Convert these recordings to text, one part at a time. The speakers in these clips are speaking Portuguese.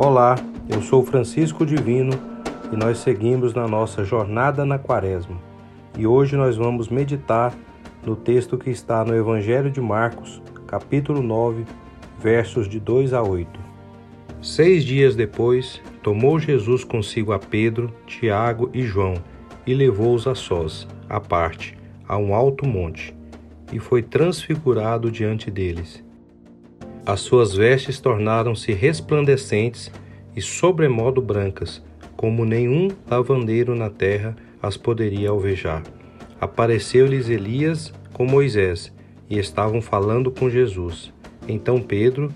Olá, eu sou Francisco Divino e nós seguimos na nossa jornada na Quaresma. E hoje nós vamos meditar no texto que está no Evangelho de Marcos, capítulo 9, versos de 2 a 8. Seis dias depois, tomou Jesus consigo a Pedro, Tiago e João e levou-os a sós, à parte, a um alto monte, e foi transfigurado diante deles as suas vestes tornaram-se resplandecentes e sobremodo brancas, como nenhum lavandeiro na terra as poderia alvejar. Apareceu-lhes Elias com Moisés, e estavam falando com Jesus. Então Pedro,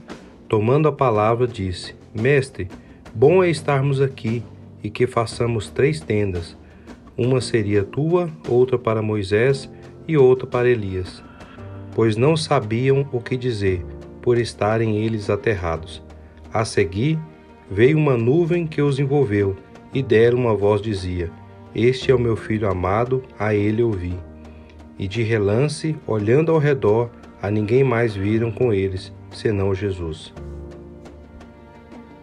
tomando a palavra, disse: Mestre, bom é estarmos aqui e que façamos três tendas. Uma seria tua, outra para Moisés e outra para Elias. Pois não sabiam o que dizer por estarem eles aterrados. A seguir, veio uma nuvem que os envolveu, e dera uma voz dizia: Este é o meu filho amado, a ele ouvi. E de relance, olhando ao redor, a ninguém mais viram com eles, senão Jesus.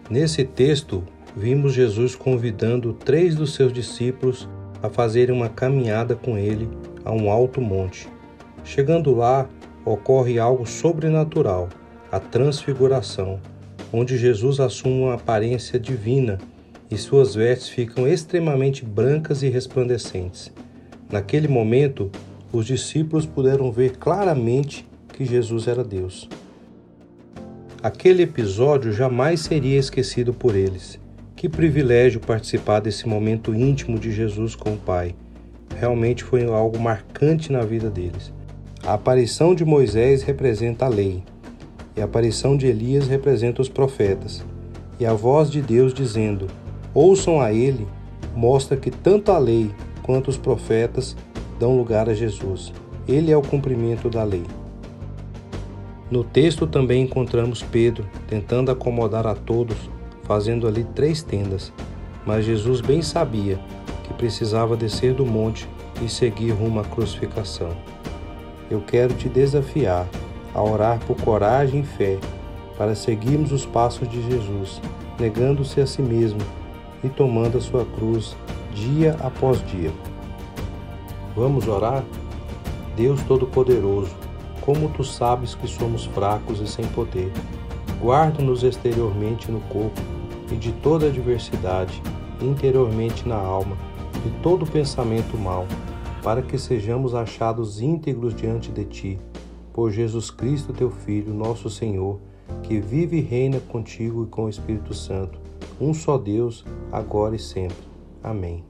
Nesse texto, vimos Jesus convidando três dos seus discípulos a fazerem uma caminhada com ele a um alto monte. Chegando lá, ocorre algo sobrenatural a transfiguração, onde Jesus assume uma aparência divina e suas vestes ficam extremamente brancas e resplandecentes. Naquele momento, os discípulos puderam ver claramente que Jesus era Deus. Aquele episódio jamais seria esquecido por eles. Que privilégio participar desse momento íntimo de Jesus com o Pai. Realmente foi algo marcante na vida deles. A aparição de Moisés representa a lei, e a aparição de Elias representa os profetas. E a voz de Deus dizendo: Ouçam a ele, mostra que tanto a lei quanto os profetas dão lugar a Jesus. Ele é o cumprimento da lei. No texto também encontramos Pedro tentando acomodar a todos, fazendo ali três tendas, mas Jesus bem sabia que precisava descer do monte e seguir rumo à crucificação. Eu quero te desafiar a orar por coragem e fé para seguirmos os passos de Jesus, negando-se a si mesmo e tomando a sua cruz dia após dia. Vamos orar? Deus Todo-Poderoso, como tu sabes que somos fracos e sem poder, guarda-nos exteriormente no corpo e de toda adversidade, interiormente na alma, de todo pensamento mau, para que sejamos achados íntegros diante de ti por Jesus Cristo, teu Filho, nosso Senhor, que vive e reina contigo e com o Espírito Santo, um só Deus, agora e sempre. Amém.